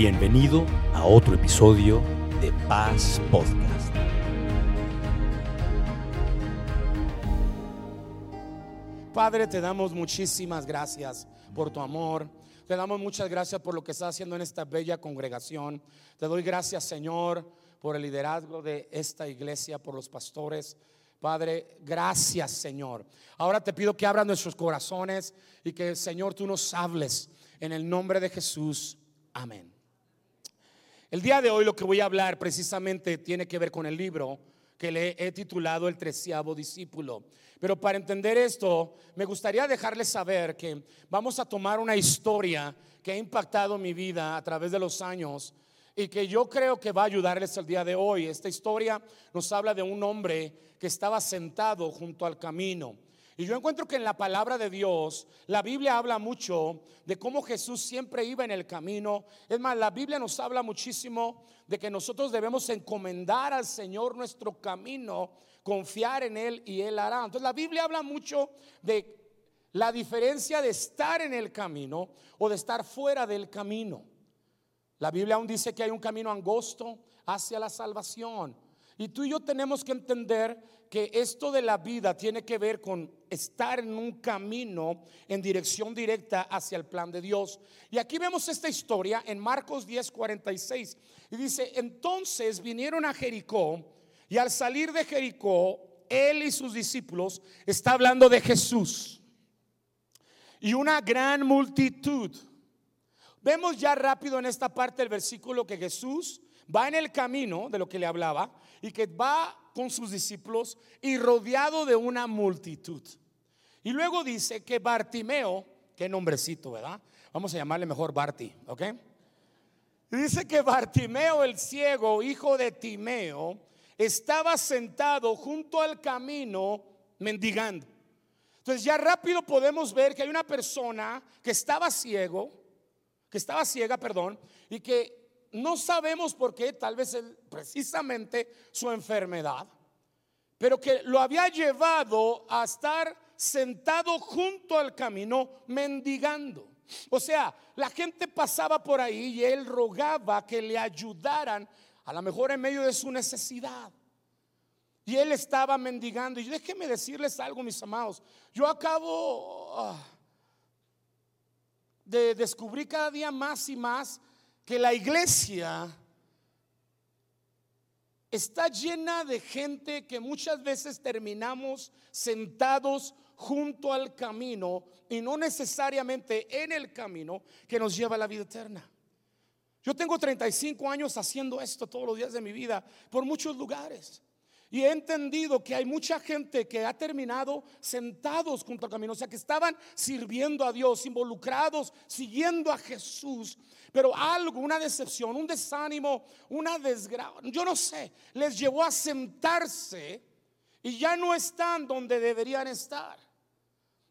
Bienvenido a otro episodio de Paz Podcast. Padre, te damos muchísimas gracias por tu amor. Te damos muchas gracias por lo que estás haciendo en esta bella congregación. Te doy gracias, Señor, por el liderazgo de esta iglesia, por los pastores. Padre, gracias, Señor. Ahora te pido que abras nuestros corazones y que, Señor, tú nos hables en el nombre de Jesús. Amén. El día de hoy lo que voy a hablar precisamente tiene que ver con el libro que le he titulado El treceavo discípulo. Pero para entender esto, me gustaría dejarles saber que vamos a tomar una historia que ha impactado mi vida a través de los años y que yo creo que va a ayudarles el día de hoy. Esta historia nos habla de un hombre que estaba sentado junto al camino. Y yo encuentro que en la palabra de Dios, la Biblia habla mucho de cómo Jesús siempre iba en el camino. Es más, la Biblia nos habla muchísimo de que nosotros debemos encomendar al Señor nuestro camino, confiar en Él y Él hará. Entonces la Biblia habla mucho de la diferencia de estar en el camino o de estar fuera del camino. La Biblia aún dice que hay un camino angosto hacia la salvación. Y tú y yo tenemos que entender que esto de la vida tiene que ver con estar en un camino en dirección directa hacia el plan de Dios. Y aquí vemos esta historia en Marcos 10, 46. Y dice, entonces vinieron a Jericó y al salir de Jericó, él y sus discípulos, está hablando de Jesús. Y una gran multitud. Vemos ya rápido en esta parte del versículo que Jesús va en el camino de lo que le hablaba y que va con sus discípulos y rodeado de una multitud. Y luego dice que Bartimeo, qué nombrecito, ¿verdad? Vamos a llamarle mejor Barti, ¿ok? Dice que Bartimeo el ciego, hijo de Timeo, estaba sentado junto al camino mendigando. Entonces ya rápido podemos ver que hay una persona que estaba ciego, que estaba ciega, perdón, y que no sabemos por qué, tal vez precisamente su enfermedad, pero que lo había llevado a estar sentado junto al camino mendigando. O sea, la gente pasaba por ahí y él rogaba que le ayudaran, a lo mejor en medio de su necesidad. Y él estaba mendigando. Y déjenme decirles algo, mis amados. Yo acabo ah, de descubrir cada día más y más que la iglesia está llena de gente que muchas veces terminamos sentados junto al camino y no necesariamente en el camino que nos lleva a la vida eterna. Yo tengo 35 años haciendo esto todos los días de mi vida por muchos lugares. Y he entendido que hay mucha gente que ha terminado sentados junto al camino, o sea, que estaban sirviendo a Dios, involucrados, siguiendo a Jesús, pero algo, una decepción, un desánimo, una desgracia, yo no sé, les llevó a sentarse y ya no están donde deberían estar.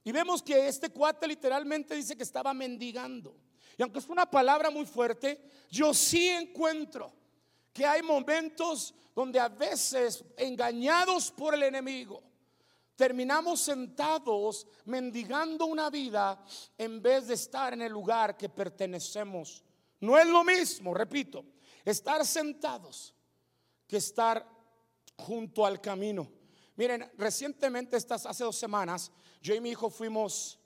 Y vemos que este cuate literalmente dice que estaba mendigando. Y aunque es una palabra muy fuerte, yo sí encuentro que hay momentos donde a veces, engañados por el enemigo, terminamos sentados mendigando una vida en vez de estar en el lugar que pertenecemos. No es lo mismo, repito, estar sentados que estar junto al camino. Miren, recientemente, estas, hace dos semanas, yo y mi hijo fuimos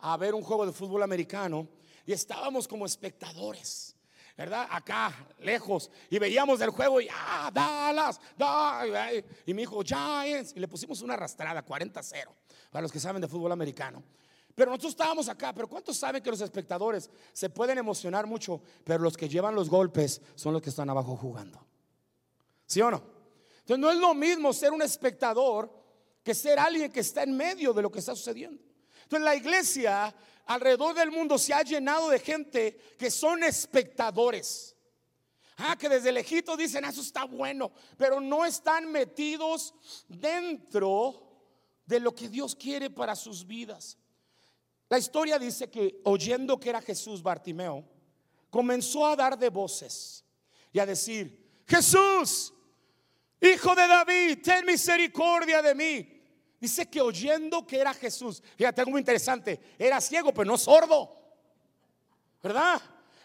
a ver un juego de fútbol americano y estábamos como espectadores. ¿Verdad? Acá, lejos. Y veíamos el juego y, ah, Dallas, Dallas. Y mi hijo, Giants. Y le pusimos una arrastrada, 40-0, para los que saben de fútbol americano. Pero nosotros estábamos acá, pero ¿cuántos saben que los espectadores se pueden emocionar mucho, pero los que llevan los golpes son los que están abajo jugando? ¿Sí o no? Entonces no es lo mismo ser un espectador que ser alguien que está en medio de lo que está sucediendo. Entonces la iglesia alrededor del mundo se ha llenado de gente que son espectadores. Ah, que desde lejito dicen, ah, eso está bueno, pero no están metidos dentro de lo que Dios quiere para sus vidas. La historia dice que oyendo que era Jesús Bartimeo, comenzó a dar de voces y a decir, Jesús, hijo de David, ten misericordia de mí. Dice que oyendo que era Jesús, fíjate algo muy interesante, era ciego pero no sordo, ¿verdad?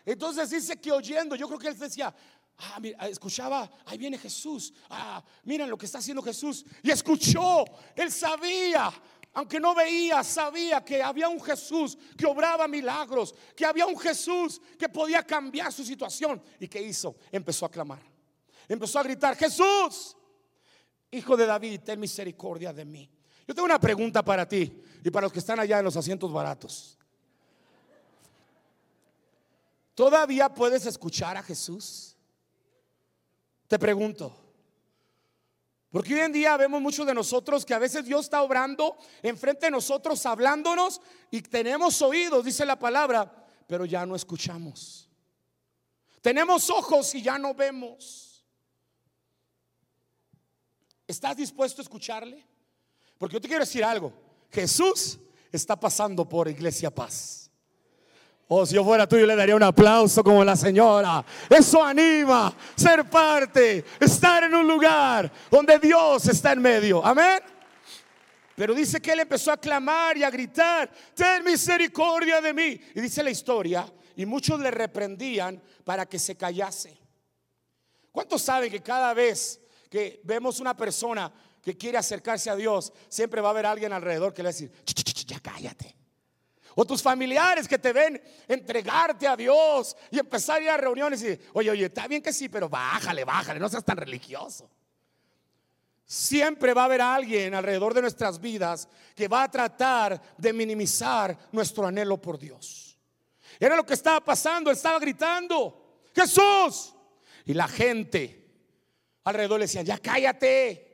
Entonces dice que oyendo, yo creo que él decía, ah, mira, escuchaba, ahí viene Jesús, ah, miren lo que está haciendo Jesús. Y escuchó, él sabía, aunque no veía, sabía que había un Jesús que obraba milagros, que había un Jesús que podía cambiar su situación. ¿Y qué hizo? Empezó a clamar, empezó a gritar, Jesús, hijo de David, ten misericordia de mí. Yo tengo una pregunta para ti y para los que están allá en los asientos baratos. ¿Todavía puedes escuchar a Jesús? Te pregunto. Porque hoy en día vemos muchos de nosotros que a veces Dios está obrando enfrente de nosotros, hablándonos y tenemos oídos, dice la palabra, pero ya no escuchamos. Tenemos ojos y ya no vemos. ¿Estás dispuesto a escucharle? Porque yo te quiero decir algo. Jesús está pasando por Iglesia Paz. Oh, si yo fuera tú, yo le daría un aplauso como la señora. Eso anima, ser parte, estar en un lugar donde Dios está en medio. Amén. Pero dice que él empezó a clamar y a gritar, ten misericordia de mí. Y dice la historia, y muchos le reprendían para que se callase. ¿Cuántos saben que cada vez que vemos una persona que quiere acercarse a Dios, siempre va a haber alguien alrededor que le va a decir, ya cállate? O tus familiares que te ven entregarte a Dios y empezar a ir a reuniones y, oye, oye, está bien que sí, pero bájale, bájale, no seas tan religioso. Siempre va a haber alguien alrededor de nuestras vidas que va a tratar de minimizar nuestro anhelo por Dios. Era lo que estaba pasando, estaba gritando, Jesús. Y la gente alrededor le decía, ya cállate.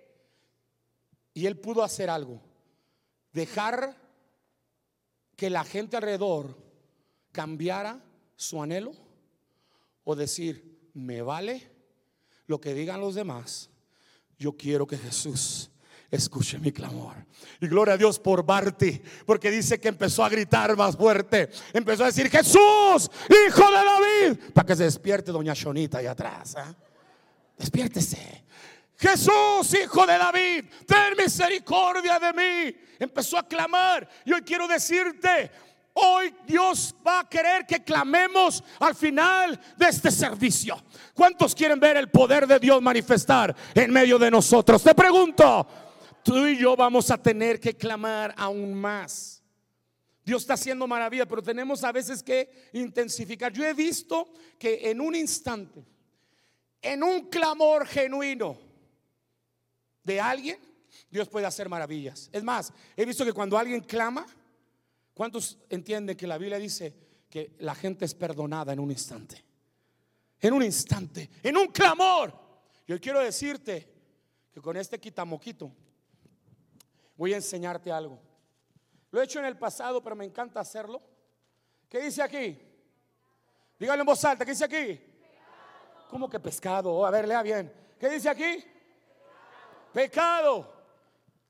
Y él pudo hacer algo, dejar que la gente alrededor cambiara su anhelo o decir, me vale lo que digan los demás, yo quiero que Jesús escuche mi clamor. Y gloria a Dios por Barti, porque dice que empezó a gritar más fuerte. Empezó a decir, Jesús, hijo de David, para que se despierte doña Shonita ahí atrás. ¿eh? Despiértese. Jesús, hijo de David, ten misericordia de mí. Empezó a clamar. Y hoy quiero decirte, hoy Dios va a querer que clamemos al final de este servicio. ¿Cuántos quieren ver el poder de Dios manifestar en medio de nosotros? Te pregunto, tú y yo vamos a tener que clamar aún más. Dios está haciendo maravilla, pero tenemos a veces que intensificar. Yo he visto que en un instante, en un clamor genuino, de alguien, Dios puede hacer maravillas. Es más, he visto que cuando alguien clama, ¿cuántos entienden que la Biblia dice que la gente es perdonada en un instante? En un instante, en un clamor. Yo quiero decirte que con este quitamoquito voy a enseñarte algo. Lo he hecho en el pasado, pero me encanta hacerlo. ¿Qué dice aquí? Dígalo en voz alta, ¿qué dice aquí? ¿Cómo que pescado? A ver, lea bien. ¿Qué dice aquí? Pecado.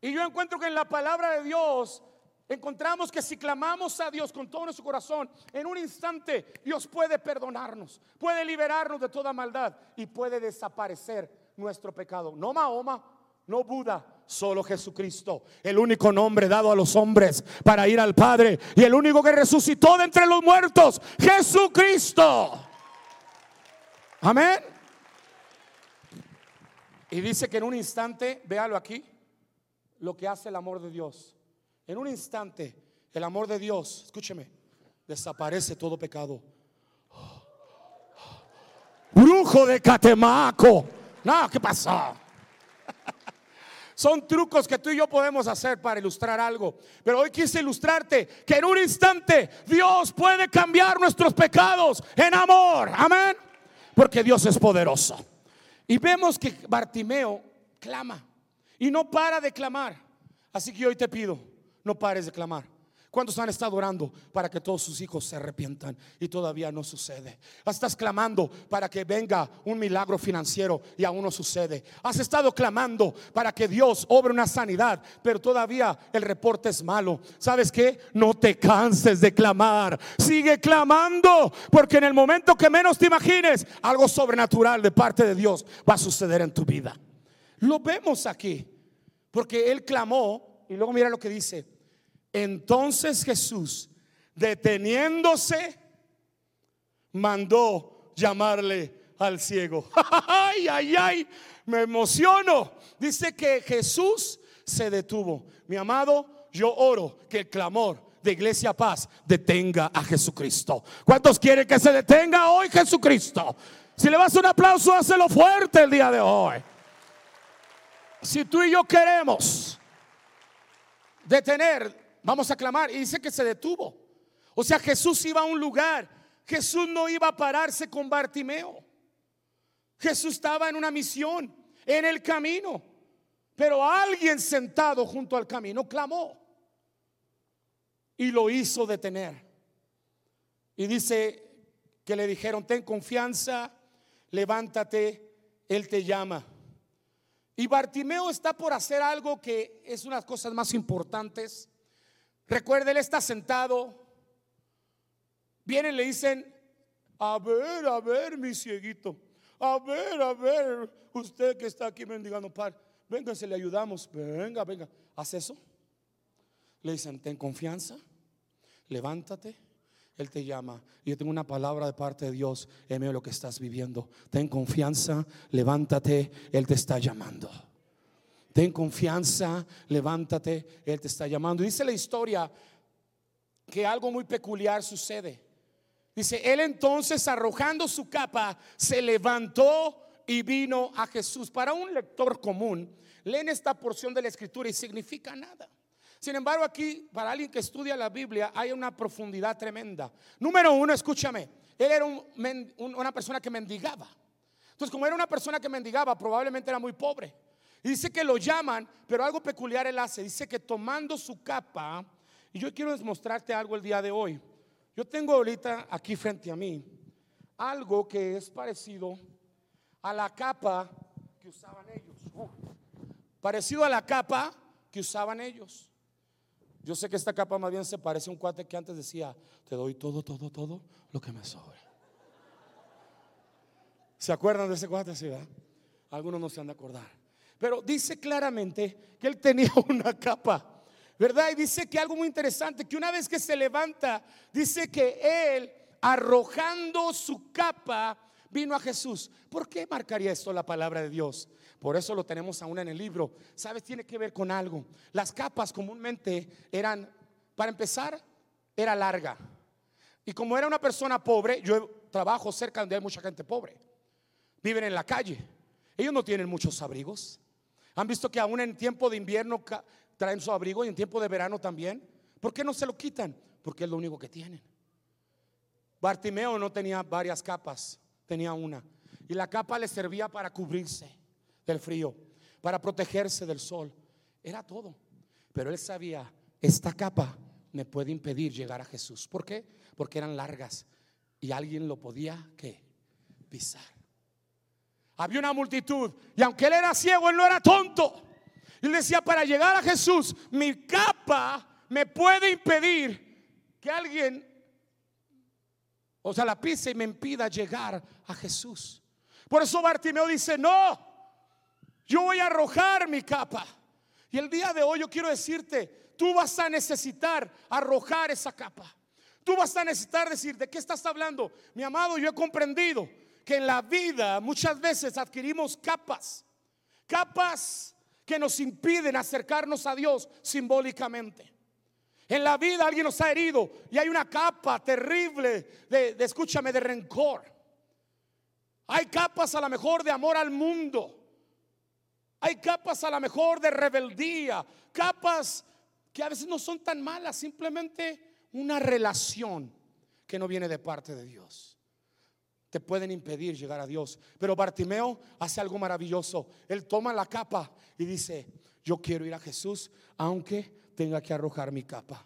Y yo encuentro que en la palabra de Dios encontramos que si clamamos a Dios con todo nuestro corazón, en un instante Dios puede perdonarnos, puede liberarnos de toda maldad y puede desaparecer nuestro pecado. No Mahoma, no Buda, solo Jesucristo, el único nombre dado a los hombres para ir al Padre y el único que resucitó de entre los muertos, Jesucristo. Amén. Y dice que en un instante, véalo aquí, lo que hace el amor de Dios. En un instante, el amor de Dios, escúcheme, desaparece todo pecado. Brujo de Catemaco. No, ¿qué pasó? Son trucos que tú y yo podemos hacer para ilustrar algo. Pero hoy quise ilustrarte que en un instante Dios puede cambiar nuestros pecados en amor. Amén. Porque Dios es poderoso. Y vemos que Bartimeo clama y no para de clamar. Así que hoy te pido, no pares de clamar. ¿Cuántos han estado orando para que todos sus hijos se arrepientan y todavía no sucede? Estás clamando para que venga un milagro financiero y aún no sucede. Has estado clamando para que Dios obre una sanidad, pero todavía el reporte es malo. ¿Sabes qué? No te canses de clamar. Sigue clamando, porque en el momento que menos te imagines, algo sobrenatural de parte de Dios va a suceder en tu vida. Lo vemos aquí, porque él clamó y luego mira lo que dice entonces Jesús, deteniéndose, mandó llamarle al ciego. Ay, ay, ay, me emociono. Dice que Jesús se detuvo. Mi amado, yo oro que el clamor de Iglesia Paz detenga a Jesucristo. ¿Cuántos quieren que se detenga hoy Jesucristo? Si le vas un aplauso, hácelo fuerte el día de hoy. Si tú y yo queremos detener, vamos a clamar. Y dice que se detuvo. O sea, Jesús iba a un lugar. Jesús no iba a pararse con Bartimeo. Jesús estaba en una misión, en el camino. Pero alguien sentado junto al camino clamó y lo hizo detener. Y dice que le dijeron, ten confianza, levántate, Él te llama. Y Bartimeo está por hacer algo que es una cosas más importantes. Recuerde, Él está sentado. Vienen, le dicen, a ver, a ver, mi cieguito. A ver, a ver, usted que está aquí mendigando par. Venga, se le ayudamos. Venga, venga. ¿Hace eso? Le dicen, ten confianza levántate. Él te llama. Yo tengo una palabra de parte de Dios en de lo que estás viviendo. Ten confianza, levántate, Él te está llamando. Ten confianza, levántate, Él te está llamando. Dice la historia que algo muy peculiar sucede. Dice, Él entonces arrojando su capa, se levantó y vino a Jesús. Para un lector común, leen esta porción de la escritura y significa nada. Sin embargo, aquí, para alguien que estudia la Biblia, hay una profundidad tremenda. Número uno, escúchame, él era una persona que mendigaba. Entonces, como era una persona que mendigaba, probablemente era muy pobre. Dice que lo llaman, pero algo peculiar él hace. Dice que tomando su capa, y yo quiero mostrarte algo el día de hoy. Yo tengo ahorita aquí frente a mí algo que es parecido a la capa que usaban ellos. parecido a la capa que usaban ellos. Yo sé que esta capa más bien se parece a un cuate que antes decía, te doy todo, todo, todo lo que me sobre. ¿Se acuerdan de ese cuate? Sí, Algunos no se han de acordar. Pero dice claramente que él tenía una capa, ¿verdad? Y dice que algo muy interesante, que una vez que se levanta, dice que él, arrojando su capa, vino a Jesús. ¿Por qué marcaría esto la palabra de Dios? Por eso lo tenemos aún en el libro. ¿Sabes? Tiene que ver con algo. Las capas comúnmente eran, para empezar, era larga. Y como era una persona pobre, yo trabajo cerca donde hay mucha gente pobre. Viven en la calle. Ellos no tienen muchos abrigos. Han visto que aún en tiempo de invierno traen su abrigo y en tiempo de verano también. ¿Por qué no se lo quitan? Porque es lo único que tienen. Bartimeo no tenía varias capas, tenía una. Y la capa le servía para cubrirse del frío, para protegerse del sol. Era todo. Pero él sabía, esta capa me puede impedir llegar a Jesús. ¿Por qué? Porque eran largas y alguien lo podía pisar. Había una multitud y aunque él era ciego, él no era tonto. Él decía, para llegar a Jesús, mi capa me puede impedir que alguien, o sea, la pise y me impida llegar a Jesús. Por eso Bartimeo dice, no, yo voy a arrojar mi capa. Y el día de hoy yo quiero decirte, tú vas a necesitar arrojar esa capa. Tú vas a necesitar decir, ¿de qué estás hablando? Mi amado, yo he comprendido que en la vida muchas veces adquirimos capas. Capas que nos impiden acercarnos a Dios simbólicamente. En la vida alguien nos ha herido y hay una capa terrible de, de, escúchame, de rencor. Hay capas a lo mejor de amor al mundo. Hay capas a lo mejor de rebeldía, capas que a veces no son tan malas, simplemente una relación que no viene de parte de Dios. Te pueden impedir llegar a Dios. Pero Bartimeo hace algo maravilloso. Él toma la capa y dice, yo quiero ir a Jesús aunque tenga que arrojar mi capa.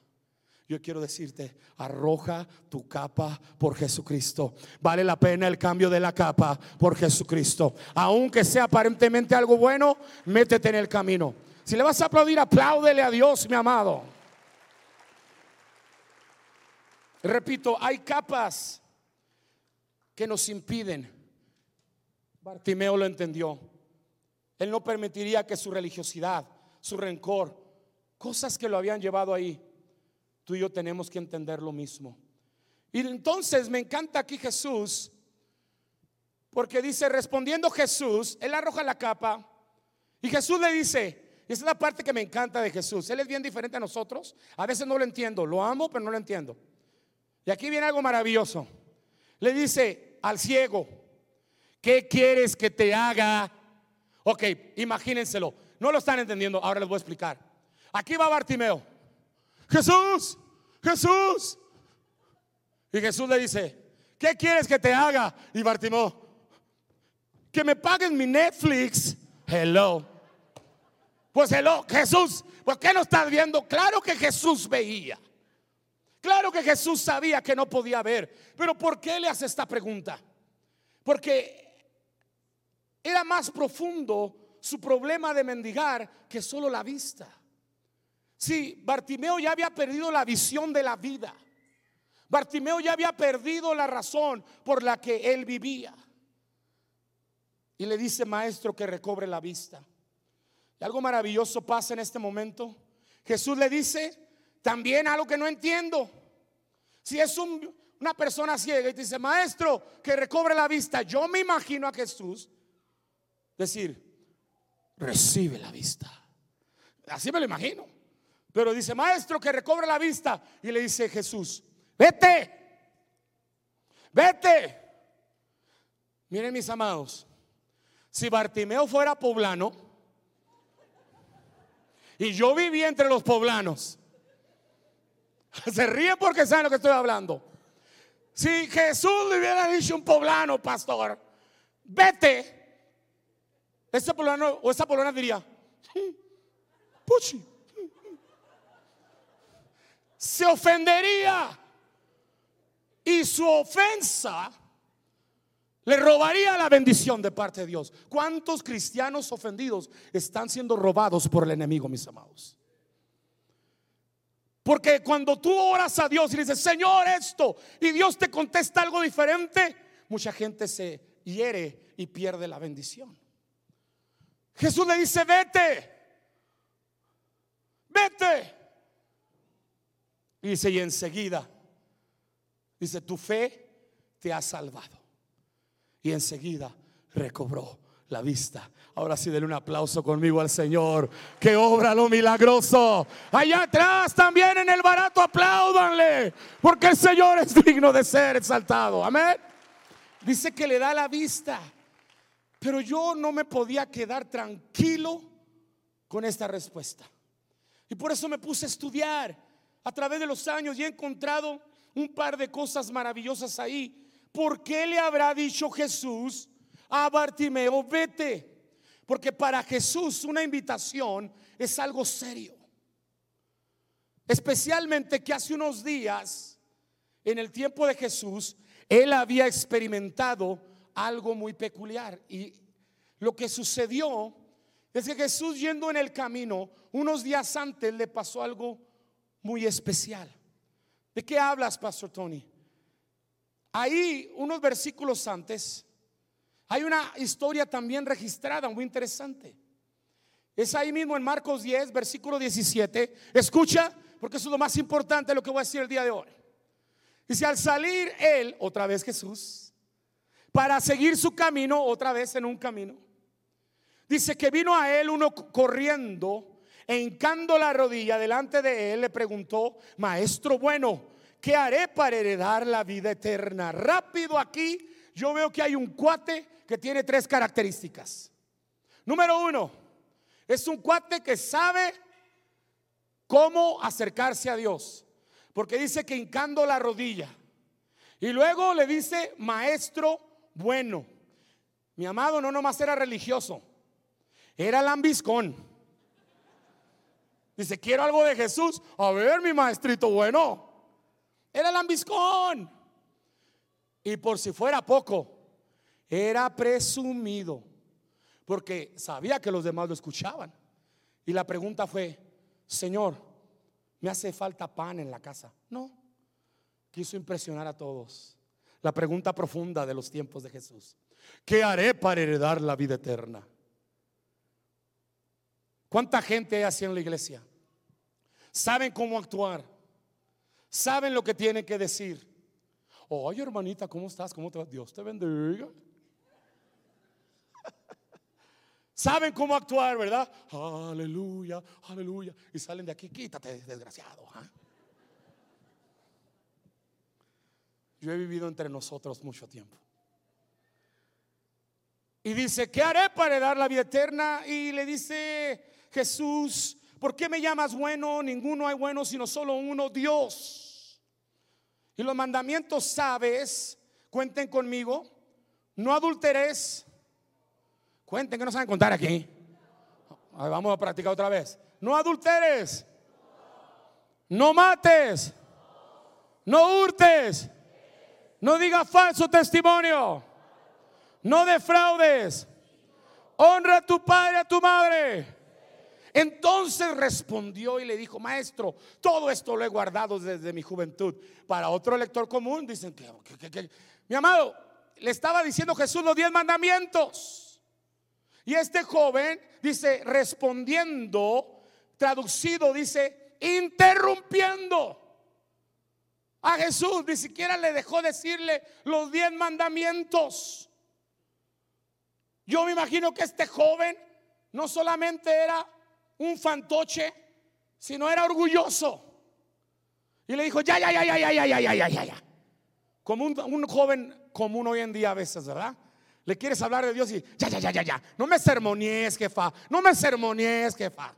Yo quiero decirte, arroja tu capa por Jesucristo. Vale la pena el cambio de la capa por Jesucristo. Aunque sea aparentemente algo bueno, métete en el camino. Si le vas a aplaudir, apláudele a Dios, mi amado. Repito, hay capas que nos impiden. Bartimeo lo entendió. Él no permitiría que su religiosidad, su rencor, cosas que lo habían llevado ahí, Tú y yo tenemos que entender lo mismo. Y entonces me encanta aquí Jesús, porque dice, respondiendo Jesús, él arroja la capa y Jesús le dice, y esa es la parte que me encanta de Jesús, él es bien diferente a nosotros, a veces no lo entiendo, lo amo, pero no lo entiendo. Y aquí viene algo maravilloso. Le dice al ciego, ¿qué quieres que te haga? Ok, imagínenselo, no lo están entendiendo, ahora les voy a explicar. Aquí va Bartimeo, Jesús, Jesús. Y Jesús le dice, ¿qué quieres que te haga? Y Bartimeo, que me paguen mi Netflix. Hello. Pues hello, Jesús, ¿por qué no estás viendo? Claro que Jesús veía. Claro que Jesús sabía que no podía ver. Pero ¿por qué le hace esta pregunta? Porque era más profundo su problema de mendigar que solo la vista. Sí, Bartimeo ya había perdido la visión de la vida. Bartimeo ya había perdido la razón por la que él vivía. Y le dice, maestro, que recobre la vista. Y algo maravilloso pasa en este momento. Jesús le dice, también algo que no entiendo. Si es una persona ciega y te dice, maestro, que recobre la vista, yo me imagino a Jesús decir, recibe la vista. Así me lo imagino. Pero dice, maestro, que recobre la vista. Y le dice Jesús, vete, vete. Miren mis amados, si Bartimeo fuera poblano y yo vivía entre los poblanos, se ríe porque saben lo que estoy hablando. Si Jesús le hubiera dicho un poblano, pastor, vete, ese poblano o esa poblana diría, puchi, se ofendería y su ofensa le robaría la bendición de parte de Dios. ¿Cuántos cristianos ofendidos están siendo robados por el enemigo, mis amados? Porque cuando tú oras a Dios y dices, Señor, esto, y Dios te contesta algo diferente, mucha gente se hiere y pierde la bendición. Jesús le dice, vete, vete. Y dice, y enseguida, dice, tu fe te ha salvado y enseguida recobró la vista. Ahora sí, denle un aplauso conmigo al Señor, que obra lo milagroso. Allá atrás también en el barato, apláudanle, porque el Señor es digno de ser exaltado. Amén. Dice que le da la vista, pero yo no me podía quedar tranquilo con esta respuesta. Y por eso me puse a estudiar a través de los años y he encontrado un par de cosas maravillosas ahí ¿por qué le habrá dicho Jesús a Bartimeo, vete? Porque para Jesús una invitación es algo serio. Especialmente que hace unos días, en el tiempo de Jesús, él había experimentado algo muy peculiar. Y lo que sucedió es que Jesús yendo en el camino, unos días antes le pasó algo muy especial. ¿De qué hablas, Pastor Tony? Ahí, unos versículos antes, hay una historia también registrada muy interesante. Es ahí mismo en Marcos 10, versículo 17. Escucha, porque eso es lo más importante de lo que voy a decir el día de hoy. Dice, al salir él, otra vez Jesús, para seguir su camino, otra vez en un camino. Dice que vino a él uno corriendo, e hincando la rodilla delante de él, le preguntó, maestro bueno, ¿qué haré para heredar la vida eterna? Rápido aquí, yo veo que hay un cuate que tiene tres características. Número uno, es un cuate que sabe cómo acercarse a Dios, porque dice que hincando la rodilla. Y luego le dice, maestro bueno. Mi amado no nomás era religioso, era lambiscón. Dice, quiero algo de Jesús. A ver, mi maestrito bueno. Era lambiscón. Y por si fuera poco, era presumido. Porque sabía que los demás lo escuchaban. Y la pregunta fue, Señor, me hace falta pan en la casa. No, quiso impresionar a todos. La pregunta profunda de los tiempos de Jesús. ¿Qué haré para heredar la vida eterna? ¿Cuánta gente hay así en la iglesia? ¿Saben cómo actuar? saben lo que tienen que decir. Oye, hermanita, ¿cómo estás? ¿Cómo te va? Dios te bendiga. Saben cómo actuar, ¿verdad? Aleluya, aleluya. Y salen de aquí, quítate, desgraciado. ¿ah? Yo he vivido entre nosotros mucho tiempo. Y dice, ¿qué haré para dar la vida eterna? Y le dice Jesús, ¿por qué me llamas bueno? Ninguno hay bueno, sino solo uno, Dios. Y los mandamientos sabes, cuenten conmigo, no adulteres, Cuenten que no saben contar aquí. vamos a practicar otra vez. No adulteres. No mates. No hurtes. No digas falso testimonio. No defraudes. Honra a tu padre a tu madre. Entonces respondió y le dijo, maestro, todo esto lo he guardado desde mi juventud. Para otro lector común dicen mi amado, le estaba diciendo Jesús los diez mandamientos. Y este joven dice, respondiendo, traducido, dice, interrumpiendo a Jesús, ni siquiera le dejó decirle los diez mandamientos. Yo me imagino que este joven no solamente era un fantoche, sino era orgulloso. Y le dijo, ya, ya, ya, ya, ya, ya, ya, ya, ya, ya. Como un, un joven común hoy en día a veces, ¿verdad? Le quieres hablar de Dios y ya, ya, ya, ya, ya. No me sermoníes, jefa. No me sermoníes, jefa.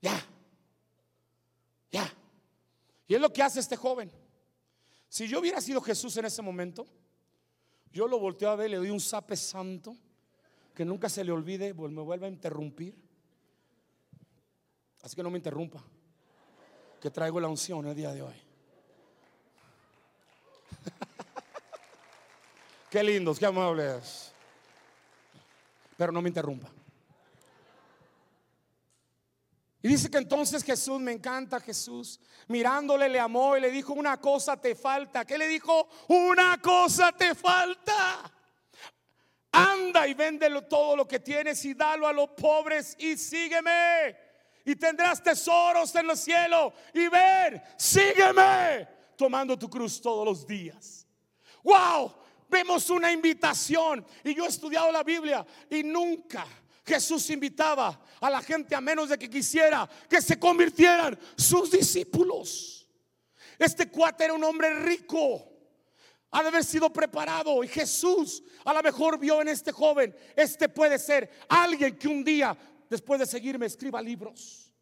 Ya. Ya. Y es lo que hace este joven. Si yo hubiera sido Jesús en ese momento, yo lo volteo a ver, le doy un sape santo, que nunca se le olvide, me vuelva a interrumpir. Así que no me interrumpa, que traigo la unción el día de hoy. Qué lindos, qué amables. Pero no me interrumpa. Y dice que entonces Jesús, me encanta Jesús, mirándole le amó y le dijo, una cosa te falta. ¿Qué le dijo? Una cosa te falta. Anda y véndelo todo lo que tienes y dalo a los pobres y sígueme. Y tendrás tesoros en los cielos. Y ver, sígueme tomando tu cruz todos los días. Wow, vemos una invitación. Y yo he estudiado la Biblia y nunca Jesús invitaba a la gente a menos de que quisiera que se convirtieran sus discípulos. Este cuate era un hombre rico. Ha de haber sido preparado y Jesús a lo mejor vio en este joven, este puede ser alguien que un día, después de seguirme, escriba libros.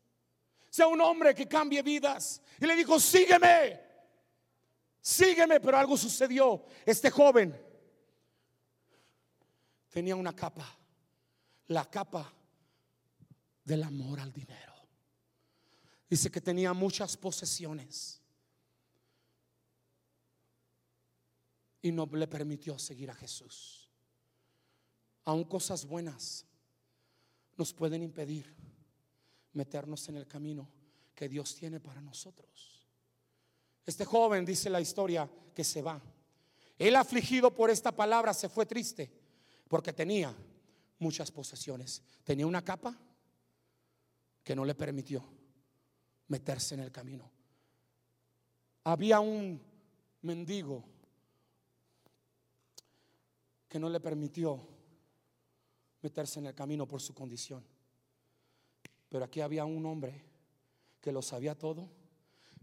Sea un hombre que cambie vidas. Y le dijo, sígueme sígueme, pero algo sucedió. Este joven tenía una capa, la capa del amor al dinero. Dice que tenía muchas posesiones y no le permitió seguir a Jesús. Aún cosas buenas nos pueden impedir meternos en el camino que Dios tiene para nosotros. Este joven, dice la historia, que se va. Él afligido por esta palabra se fue triste porque tenía muchas posesiones. Tenía una capa que no le permitió meterse en el camino. Había un mendigo que no le permitió meterse en el camino por su condición. Pero aquí había un hombre que lo sabía todo,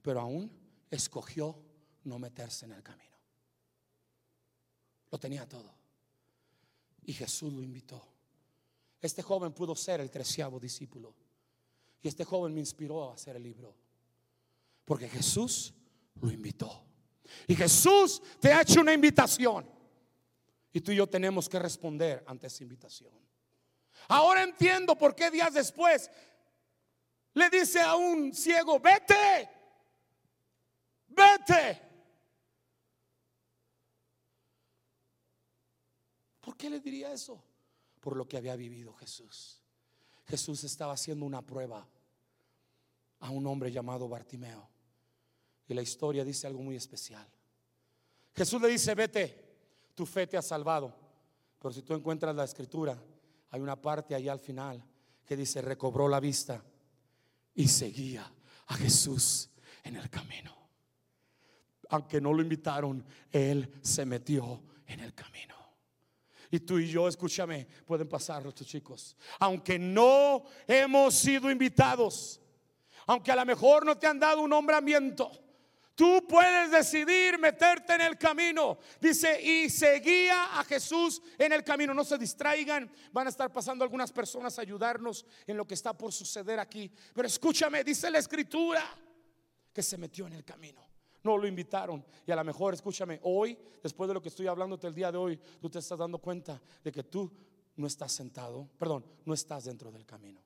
pero aún escogió no meterse en el camino. Lo tenía todo. Y Jesús lo invitó. Este joven pudo ser el treceavo discípulo. Y este joven me inspiró a hacer el libro. Porque Jesús lo invitó. Y Jesús te ha hecho una invitación. Y tú y yo tenemos que responder ante esa invitación. Ahora entiendo por qué días después le dice a un ciego, vete, vete. ¿Por qué le diría eso? Por lo que había vivido Jesús. Jesús estaba haciendo una prueba a un hombre llamado Bartimeo. Y la historia dice algo muy especial. Jesús le dice, vete, tu fe te ha salvado. Pero si tú encuentras la escritura, hay una parte allá al final que dice, recobró la vista y seguía a Jesús en el camino. aunque no lo invitaron, Él se metió en el camino. Y tú y yo, escúchame, pueden pasar estos chicos. Aunque no hemos sido invitados, aunque a lo mejor no te han dado un nombramiento, tú puedes decidir meterte en el camino. Dice, y seguía a Jesús en el camino. No se distraigan, van a estar pasando algunas personas a ayudarnos en lo que está por suceder aquí. Pero escúchame, dice la escritura que se metió en el camino no lo invitaron. Y a lo mejor, escúchame, hoy, después de lo que estoy hablándote el día de hoy, tú te estás dando cuenta de que tú no estás sentado, perdón, no estás dentro del camino.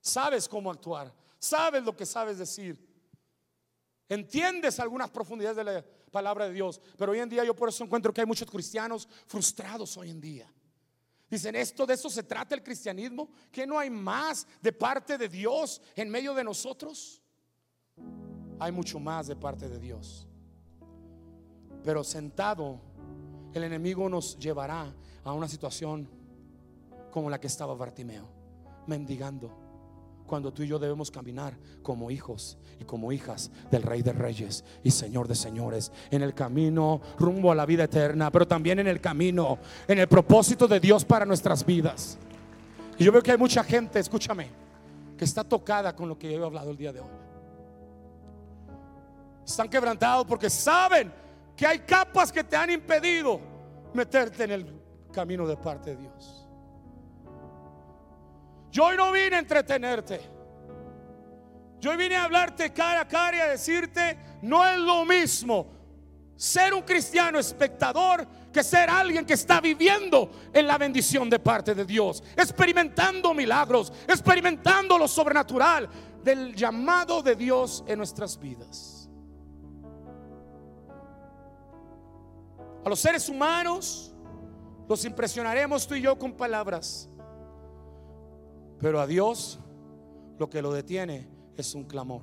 Sabes cómo actuar, sabes lo que sabes decir. Entiendes algunas profundidades de la palabra de Dios, pero hoy en día yo por eso encuentro que hay muchos cristianos frustrados hoy en día. Dicen, esto de eso se trata el cristianismo, que no hay más de parte de Dios en medio de nosotros hay mucho más de parte de Dios. Pero sentado, el enemigo nos llevará a una situación como la que estaba Bartimeo, mendigando. Cuando tú y yo debemos caminar como hijos y como hijas del Rey de Reyes y Señor de Señores, en el camino rumbo a la vida eterna, pero también en el camino, en el propósito de Dios para nuestras vidas. Y yo veo que hay mucha gente, escúchame, que está tocada con lo que yo he hablado el día de hoy. Están quebrantados porque saben que hay capas que te han impedido meterte en el camino de parte de Dios. Yo hoy no vine a entretenerte. Yo hoy vine a hablarte cara a cara y a decirte, no es lo mismo ser un cristiano espectador que ser alguien que está viviendo en la bendición de parte de Dios, experimentando milagros, experimentando lo sobrenatural del llamado de Dios en nuestras vidas. A los seres humanos los impresionaremos tú y yo con palabras. Pero a Dios lo que lo detiene es un clamor.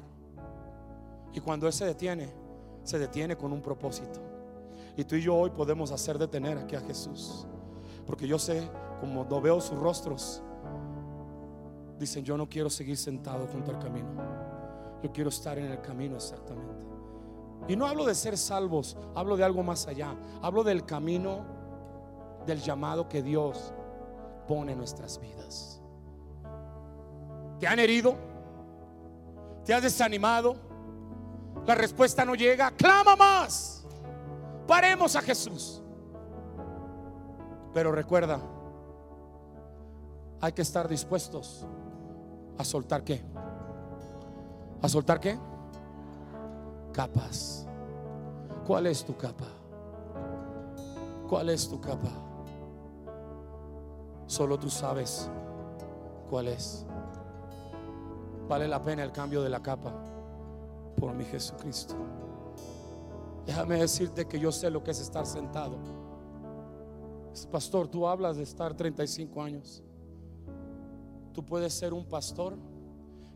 Y cuando Él se detiene, se detiene con un propósito. Y tú y yo hoy podemos hacer detener aquí a Jesús. Porque yo sé, como no veo sus rostros, dicen, yo no quiero seguir sentado junto al camino. Yo quiero estar en el camino exactamente. Y no hablo de ser salvos, hablo de algo más allá. Hablo del camino del llamado que Dios pone en nuestras vidas. ¿Te han herido? ¿Te has desanimado? La respuesta no llega. Clama más. Paremos a Jesús. Pero recuerda, hay que estar dispuestos a soltar qué. ¿A soltar qué? capas. ¿Cuál es tu capa? ¿Cuál es tu capa? Solo tú sabes cuál es. Vale la pena el cambio de la capa por mi Jesucristo. Déjame decirte que yo sé lo que es estar sentado. Pastor, tú hablas de estar 35 años. Tú puedes ser un pastor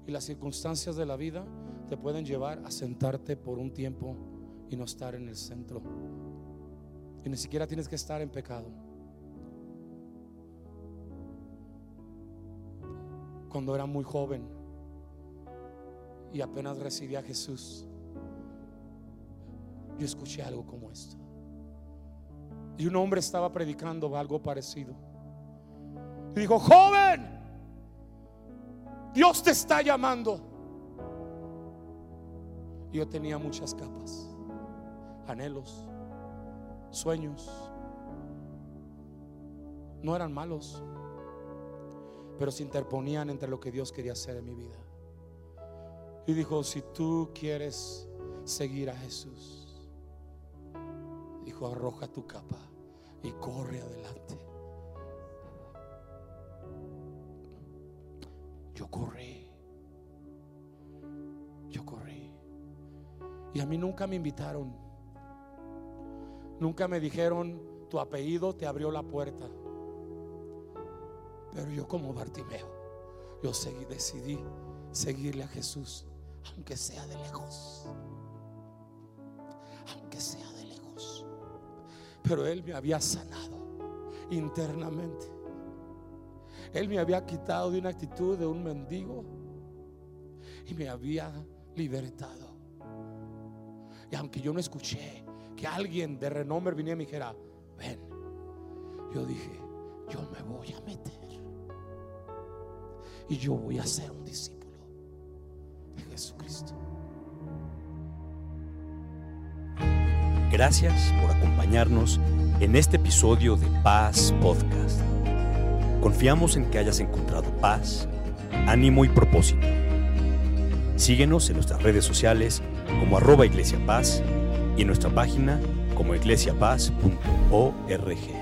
y las circunstancias de la vida te pueden llevar a sentarte por un tiempo y no estar en el centro. Y ni siquiera tienes que estar en pecado. Cuando era muy joven y apenas recibí a Jesús, yo escuché algo como esto. Y un hombre estaba predicando algo parecido. Y dijo, joven, Dios te está llamando. Yo tenía muchas capas, anhelos, sueños. No eran malos, pero se interponían entre lo que Dios quería hacer en mi vida. Y dijo, si tú quieres seguir a Jesús, dijo, arroja tu capa y corre adelante. Yo corrí. Yo corrí. Y a mí nunca me invitaron. Nunca me dijeron, tu apellido te abrió la puerta. Pero yo como Bartimeo, yo decidí seguirle a Jesús, aunque sea de lejos. Aunque sea de lejos. Pero Él me había sanado internamente. Él me había quitado de una actitud de un mendigo y me había libertado. Y aunque yo no escuché que alguien de renombre viniera y me dijera, ven, yo dije, yo me voy a meter. Y yo voy a ser un discípulo Jesucristo. Gracias por acompañarnos en este episodio de Paz Podcast. Confiamos en que hayas encontrado paz, ánimo y propósito. Síguenos en nuestras redes sociales como arroba Iglesia Paz y en nuestra página como iglesiapaz.org.